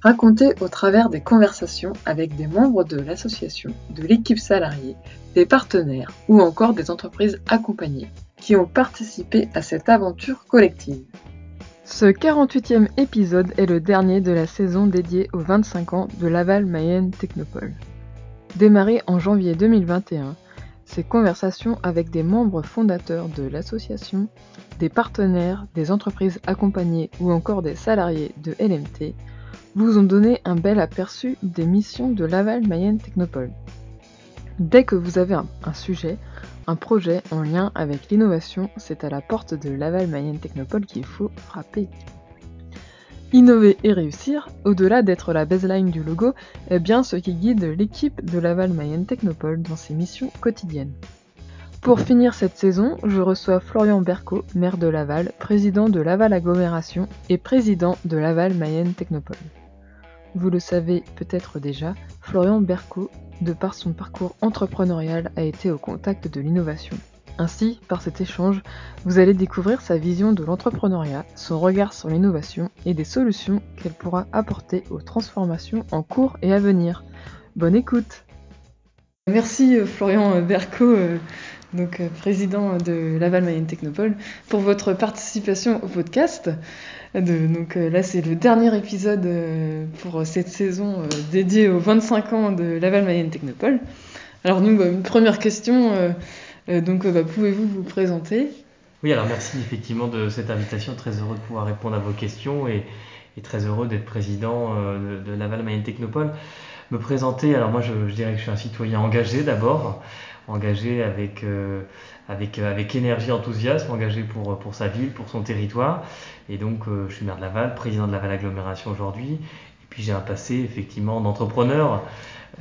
raconté au travers des conversations avec des membres de l'association, de l'équipe salariée, des partenaires ou encore des entreprises accompagnées qui ont participé à cette aventure collective. Ce 48e épisode est le dernier de la saison dédiée aux 25 ans de Laval Mayenne Technopole. Démarré en janvier 2021, ces conversations avec des membres fondateurs de l'association, des partenaires, des entreprises accompagnées ou encore des salariés de LMT vous ont donné un bel aperçu des missions de Laval Mayenne Technopole. Dès que vous avez un, sujet, un projet en lien avec l'innovation, c'est à la porte de Laval Mayenne Technopole qu'il faut frapper. Innover et réussir, au-delà d'être la baseline du logo, est bien ce qui guide l'équipe de Laval Mayenne Technopole dans ses missions quotidiennes. Pour finir cette saison, je reçois Florian Berco, maire de Laval, président de Laval Agglomération et président de Laval Mayenne Technopole. Vous le savez peut-être déjà, Florian Berco, de par son parcours entrepreneurial, a été au contact de l'innovation. Ainsi, par cet échange, vous allez découvrir sa vision de l'entrepreneuriat, son regard sur l'innovation et des solutions qu'elle pourra apporter aux transformations en cours et à venir. Bonne écoute Merci euh, Florian Berco, euh, donc euh, président de Laval Mayenne Technopole, pour votre participation au podcast donc euh, là, c'est le dernier épisode euh, pour cette saison dédiée aux 25 ans de Laval Mayenne Technopole. Alors nous, bah, une première question, donc bah, pouvez-vous vous présenter? Oui, alors merci effectivement de cette invitation, très heureux de pouvoir répondre à vos questions et, très heureux d'être président de, Laval Mayenne Technopole. Me présenter, alors moi je, dirais que je suis un citoyen engagé d'abord, engagé avec, avec, avec énergie, enthousiasme, engagé pour, pour sa ville, pour son territoire. Et donc, euh, je suis maire de Laval, président de Laval Agglomération aujourd'hui. Et puis, j'ai un passé effectivement d'entrepreneur.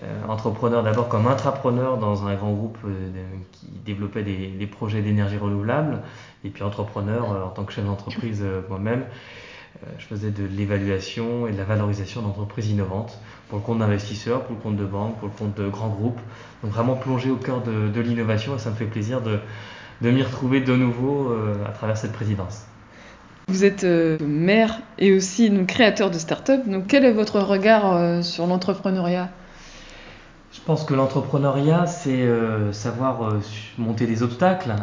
Euh, entrepreneur d'abord comme intrapreneur dans un grand groupe euh, qui développait des, des projets d'énergie renouvelable. Et puis, entrepreneur en tant que chef d'entreprise moi-même. Je faisais de l'évaluation et de la valorisation d'entreprises innovantes pour le compte d'investisseurs, pour le compte de banques, pour le compte de grands groupes. Donc, vraiment plongé au cœur de, l'innovation et ça me fait plaisir de, m'y retrouver de nouveau à travers cette présidence. Vous êtes euh, maire et aussi créateur de start-up. Donc, quel est votre regard euh, sur l'entrepreneuriat? Je pense que l'entrepreneuriat, c'est euh, savoir monter des obstacles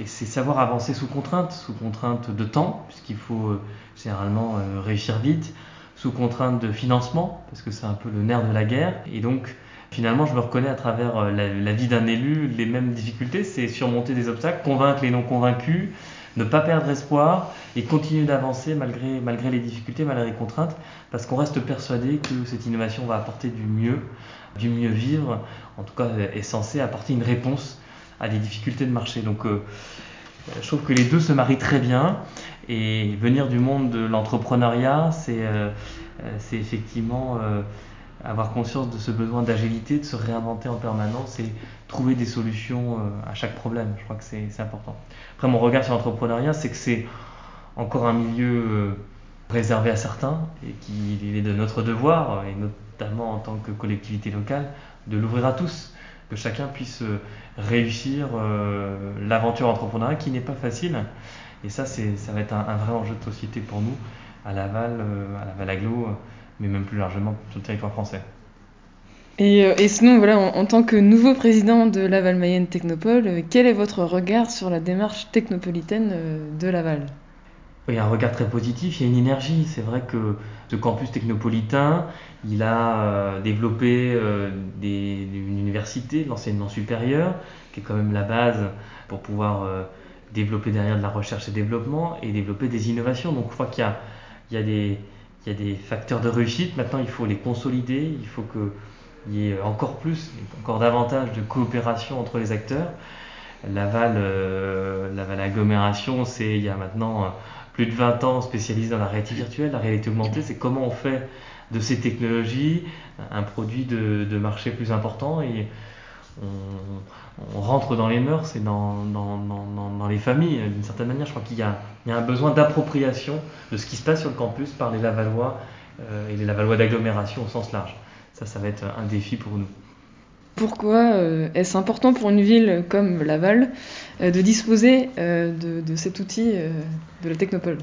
et c'est savoir avancer sous contrainte, sous contrainte de temps, puisqu'il faut généralement réussir vite, sous contrainte de financement, parce que c'est un peu le nerf de la guerre. Et donc, finalement, je me reconnais à travers la, la vie d'un élu les mêmes difficultés, c'est surmonter des obstacles, convaincre les non convaincus ne pas perdre espoir et continuer d'avancer malgré, les difficultés, malgré les contraintes, parce qu'on reste persuadé que cette innovation va apporter du mieux, du mieux vivre, en tout cas est censée apporter une réponse à des difficultés de marché. Donc euh, je trouve que les deux se marient très bien et venir du monde de l'entrepreneuriat, c'est euh, euh, effectivement avoir conscience de ce besoin d'agilité, de se réinventer en permanence et trouver des solutions euh, à chaque problème. Je crois que c'est important. Après, mon regard sur l'entrepreneuriat, c'est que c'est encore un milieu euh, réservé à certains et qu'il est de notre devoir, et notamment en tant que collectivité locale, de l'ouvrir à tous, que chacun puisse euh, réussir l'aventure entrepreneuriale qui n'est pas facile. Et ça, ça va être un, vrai enjeu de société pour nous, à Laval, à Laval Aglo mais même plus largement sur le territoire français. Et, euh, et sinon, voilà, en, tant que nouveau président de Laval Mayenne Technopole, euh, quel est votre regard sur la démarche technopolitaine euh, de Laval? Il y a un regard très positif, il y a une énergie. C'est vrai que ce campus technopolitain, il a développé des, une université, l'enseignement supérieur, qui est quand même la base pour pouvoir développer derrière de la recherche et développement et développer des innovations. Donc je crois qu'il y, y a, des, il y a des facteurs de réussite. Maintenant, il faut les consolider. Il faut qu'il y ait encore plus, encore davantage de coopération entre les acteurs. Laval, euh, Laval agglomération, c'est il y a maintenant plus de 20 ans spécialisé dans la réalité virtuelle, la réalité augmentée, c'est comment on fait de ces technologies un produit de, marché plus important et on, rentre dans les mœurs et dans, dans, les familles d'une certaine manière. Je crois qu'il y, a un besoin d'appropriation de ce qui se passe sur le campus par les Lavallois euh, et les Lavallois d'agglomération au sens large. Ça, ça va être un défi pour nous. Pourquoi euh, est-ce important pour une ville comme Laval euh, de disposer de, cet outil de la Technopole?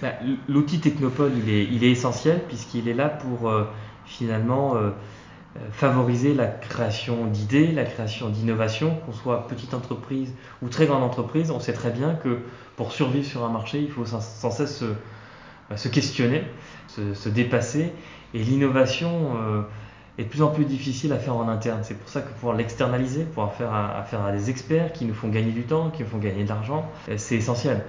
Bah, L'outil Technopole, il est, il est essentiel puisqu'il est là pour finalement favoriser la création d'idées, la création d'innovations, qu'on soit petite entreprise ou très grande entreprise. On sait très bien que pour survivre sur un marché, il faut sans cesse se, questionner, se, dépasser. Et l'innovation est de plus en plus difficile à faire en interne. C'est pour ça que pouvoir l'externaliser, pouvoir faire affaire à des experts qui nous font gagner du temps, qui nous font gagner de l'argent, euh, c'est essentiel.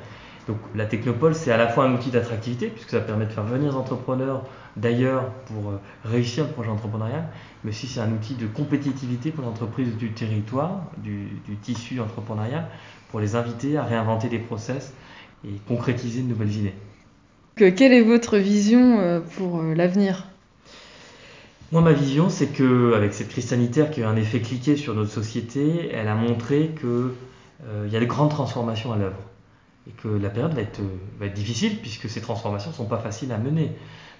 Donc la Technopole, c'est à la fois un outil d'attractivité, puisque ça permet de faire venir des entrepreneurs d'ailleurs pour euh, réussir le projet entrepreneurial, mais aussi c'est un outil de compétitivité pour les entreprises du territoire, du, du, tissu entrepreneurial, pour les inviter à réinventer des process et concrétiser de nouvelles idées. quelle est votre vision euh, pour l'avenir? Moi, ma vision, c'est que avec cette crise sanitaire qui a eu un effet cliqué sur notre société, elle a montré qu'il euh, y a de grandes transformations à l'œuvre et que la période va être, être difficile puisque ces transformations ne sont pas faciles à mener.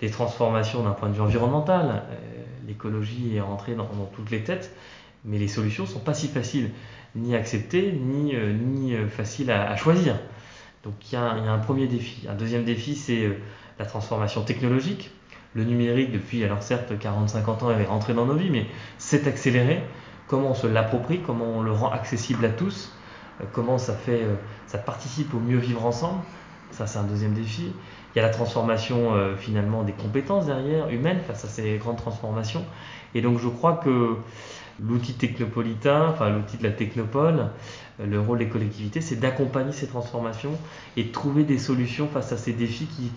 Les transformations d'un point de vue environnemental, euh, l'écologie est rentrée dans, toutes les têtes, mais les solutions ne sont pas si faciles ni à accepter ni, euh, faciles à, choisir. Donc il y, a, un premier défi. Un deuxième défi, c'est la transformation technologique le numérique, depuis, alors certes, 40-50 ans, est rentré dans nos vies, mais c'est accéléré. Comment on se l'approprie, comment on le rend accessible à tous, euh, comment ça, fait, euh, ça participe au mieux vivre ensemble? Ça, c'est un deuxième défi. Il y a la transformation euh, finalement des compétences derrière, humaines, face à ces grandes transformations. Et donc, je crois que l'outil technopolitain, enfin l'outil de la technopole, le rôle des collectivités, c'est d'accompagner ces transformations et de trouver des solutions face à ces défis qui,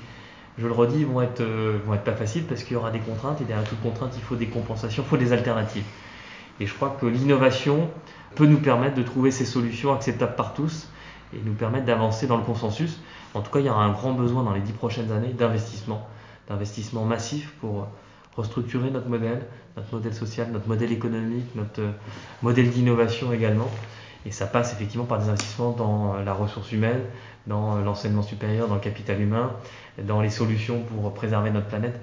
je le redis, vont être, euh, vont être pas faciles parce qu'il y aura des contraintes et derrière toute contrainte, il faut des compensations, il faut des alternatives. Et je crois que l'innovation peut nous permettre de trouver ces solutions acceptables par tous et nous permettre d'avancer dans le consensus. En tout cas, il y aura un grand besoin dans les dix prochaines années d'investissement, d'investissement massif pour restructurer notre modèle, notre modèle social, notre modèle économique, notre euh, modèle d'innovation également. Et ça passe effectivement par des investissements dans euh, la ressource humaine, dans l'enseignement supérieur, dans le capital humain, dans les solutions pour préserver notre planète.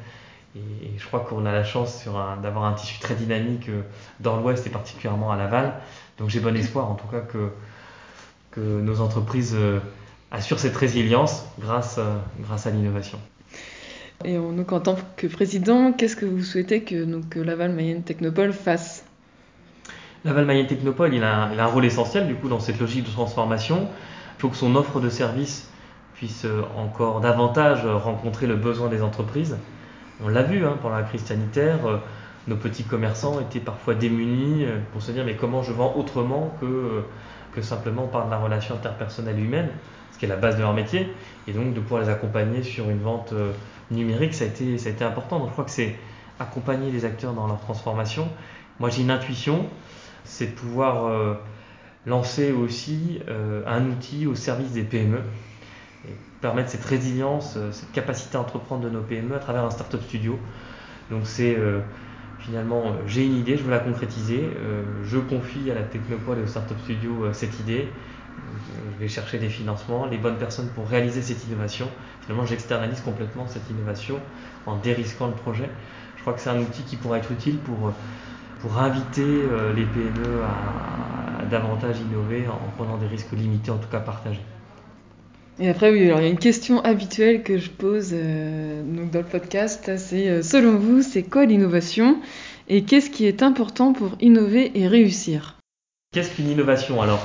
Et, je crois qu'on a la chance d'avoir un tissu très dynamique euh, dans l'Ouest et particulièrement à Laval. Donc j'ai bon espoir en tout cas que, que nos entreprises euh, assurent cette résilience grâce, euh, grâce à l'innovation. Et donc en tant que président, qu'est-ce que vous souhaitez que, donc, Laval Mayenne Technopole fasse? Laval Mayenne Technopole, il a, il a, un rôle essentiel du coup dans cette logique de transformation. Il faut que son offre de services puisse encore davantage rencontrer le besoin des entreprises. On l'a vu hein, pendant la crise sanitaire, euh, nos petits commerçants étaient parfois démunis euh, pour se dire mais comment je vends autrement que, que simplement par de la relation interpersonnelle humaine, ce qui est la base de leur métier, et donc de pouvoir les accompagner sur une vente numérique, ça a été, ça a été important. Donc je crois que c'est accompagner les acteurs dans leur transformation. Moi j'ai une intuition, c'est de pouvoir lancer aussi un outil au service des PME et permettre cette résilience, euh, cette capacité à entreprendre de nos PME à travers un startup studio. Donc c'est euh, finalement, euh, j'ai une idée, je veux la concrétiser, je confie à la Technopole et au Startup Studio cette idée, je vais chercher des financements, les bonnes personnes pour réaliser cette innovation. Finalement, j'externalise complètement cette innovation en dérisquant le projet. Je crois que c'est un outil qui pourrait être utile pour, inviter les PME à davantage innover en prenant des risques limités, en tout cas partagés. Et après, oui, alors il y a une question habituelle que je pose euh, donc dans le podcast, c'est euh, selon vous, c'est quoi l'innovation et qu'est-ce qui est important pour innover et réussir? Qu'est-ce qu'une innovation? Alors,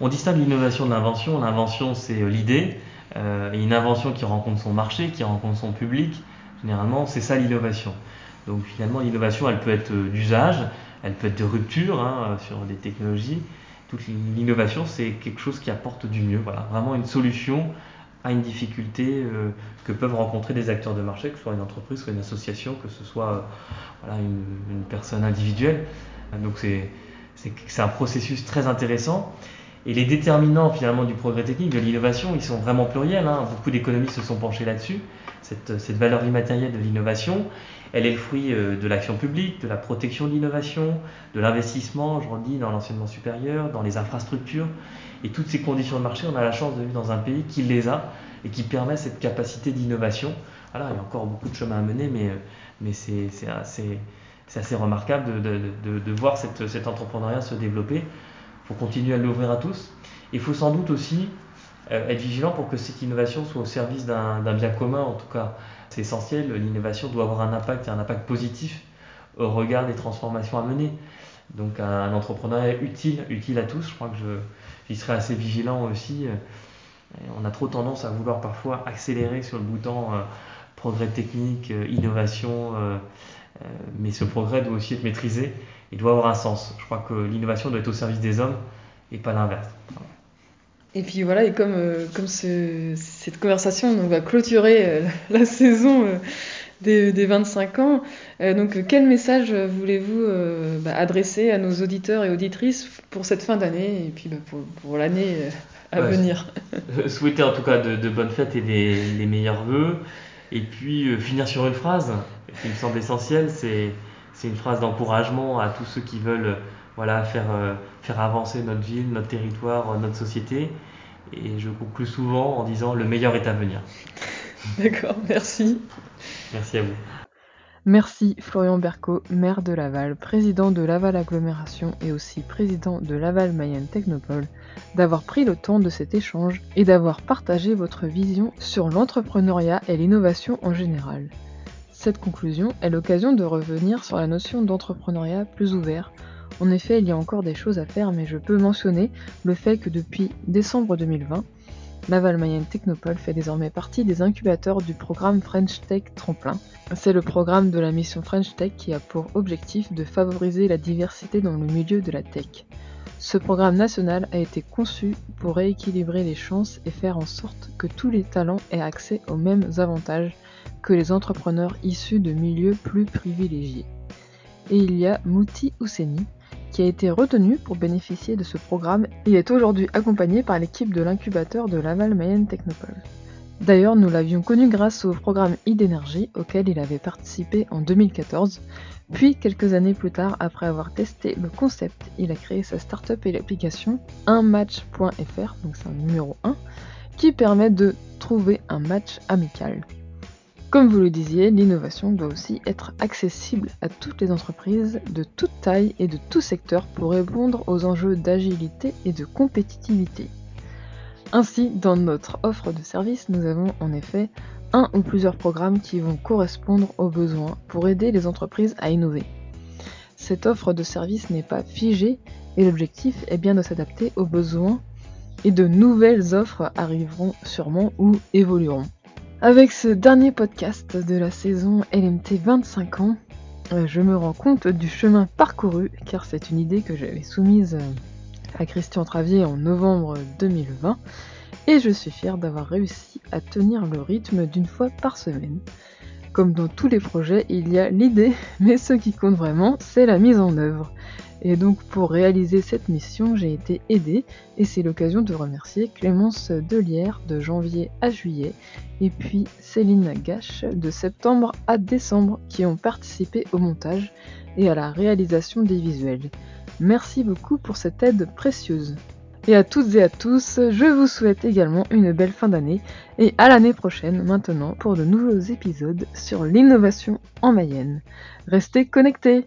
on distingue l'innovation de l'invention. L'invention, c'est euh, l'idée. et une invention qui rencontre son marché, qui rencontre son public, généralement, c'est ça l'innovation. Donc finalement, l'innovation, elle peut être d'usage, elle peut être de rupture hein, sur des technologies, l'innovation, c'est quelque chose qui apporte du mieux, voilà, vraiment une solution à une difficulté euh, que peuvent rencontrer des acteurs de marché, que ce soit une entreprise, soit une association, que ce soit euh, voilà, une, personne individuelle. Donc c'est un processus très intéressant. Et les déterminants finalement du progrès technique, de l'innovation, ils sont vraiment pluriels. Hein. Beaucoup d'économistes se sont penchés là-dessus. Cette, cette, valeur immatérielle de l'innovation, elle est le fruit euh, de l'action publique, de la protection de l'innovation, de l'investissement, je redis, dans l'enseignement supérieur, dans les infrastructures. Et toutes ces conditions de marché, on a la chance de vivre dans un pays qui les a et qui permet cette capacité d'innovation. Alors, il y a encore beaucoup de chemin à mener, mais, euh, c'est assez, remarquable de voir cette, cet entrepreneuriat se développer. Il faut continuer à l'ouvrir à tous. Il faut sans doute aussi euh, être vigilant pour que cette innovation soit au service d'un bien commun, en tout cas. C'est essentiel, l'innovation doit avoir un impact et un impact positif au regard des transformations à mener. Donc un, entrepreneuriat utile, utile à tous, je crois que j'y serai assez vigilant aussi. On a trop tendance à vouloir parfois accélérer sur le bouton euh, progrès technique, euh, innovation, mais ce progrès doit aussi être maîtrisé il doit avoir un sens. Je crois que l'innovation doit être au service des hommes et pas l'inverse. Et puis voilà, et comme, euh, comme ce, cette conversation on va clôturer euh, la saison euh, des, des, 25 ans, donc quel message voulez-vous bah, adresser à nos auditeurs et auditrices pour cette fin d'année et puis bah, pour, pour l'année à venir? Souhaiter en tout cas de, de bonnes fêtes et des, les meilleurs voeux. Et puis finir sur une phrase qui me semble essentielle, c'est c'est une phrase d'encouragement à tous ceux qui veulent voilà, faire, euh, faire avancer notre ville, notre territoire, euh, notre société. Et je conclue souvent en disant le meilleur est à venir. D'accord, merci. Merci à vous. Merci Florian Berco, maire de Laval, président de Laval Agglomération et aussi président de Laval Mayenne Technopole, d'avoir pris le temps de cet échange et d'avoir partagé votre vision sur l'entrepreneuriat et l'innovation en général. Cette conclusion est l'occasion de revenir sur la notion d'entrepreneuriat plus ouvert. En effet, il y a encore des choses à faire, mais je peux mentionner le fait que depuis décembre 2020, Laval Mayenne Technopole fait désormais partie des incubateurs du programme French Tech Tremplin. C'est le programme de la mission French Tech qui a pour objectif de favoriser la diversité dans le milieu de la tech. Ce programme national a été conçu pour rééquilibrer les chances et faire en sorte que tous les talents aient accès aux mêmes avantages que les entrepreneurs issus de milieux plus privilégiés. Et il y a Mouti Ousseni, qui a été retenu pour bénéficier de ce programme et est aujourd'hui accompagné par l'équipe de l'incubateur de Laval Mayenne Technopole. D'ailleurs, nous l'avions connu grâce au programme e auquel il avait participé en 2014, puis quelques années plus tard, après avoir testé le concept, il a créé sa start-up et l'application unmatch.fr, donc c'est un numéro 1, qui permet de trouver un match amical. Comme vous le disiez, l'innovation doit aussi être accessible à toutes les entreprises de toute taille et de tout secteur pour répondre aux enjeux d'agilité et de compétitivité. Ainsi, dans notre offre de service, nous avons en effet un ou plusieurs programmes qui vont correspondre aux besoins pour aider les entreprises à innover. Cette offre de service n'est pas figée et l'objectif est bien de s'adapter aux besoins et de nouvelles offres arriveront sûrement ou évolueront. Avec ce dernier podcast de la saison LMT 25 ans, euh, je me rends compte du chemin parcouru car c'est une idée que j'avais soumise euh, à Christian Travier en novembre 2020 et je suis fière d'avoir réussi à tenir le rythme d'une fois par semaine. Comme dans tous les projets, il y a l'idée, mais ce qui compte vraiment, c'est la mise en œuvre. Et donc pour réaliser cette mission, j'ai été aidée et c'est l'occasion de remercier Clémence Delière de janvier à juillet et puis Céline Gache de septembre à décembre qui ont participé au montage et à la réalisation des visuels. Merci beaucoup pour cette aide précieuse. Et à toutes et à tous, je vous souhaite également une belle fin d'année et à l'année prochaine maintenant pour de nouveaux épisodes sur l'innovation en Mayenne. Restez connectés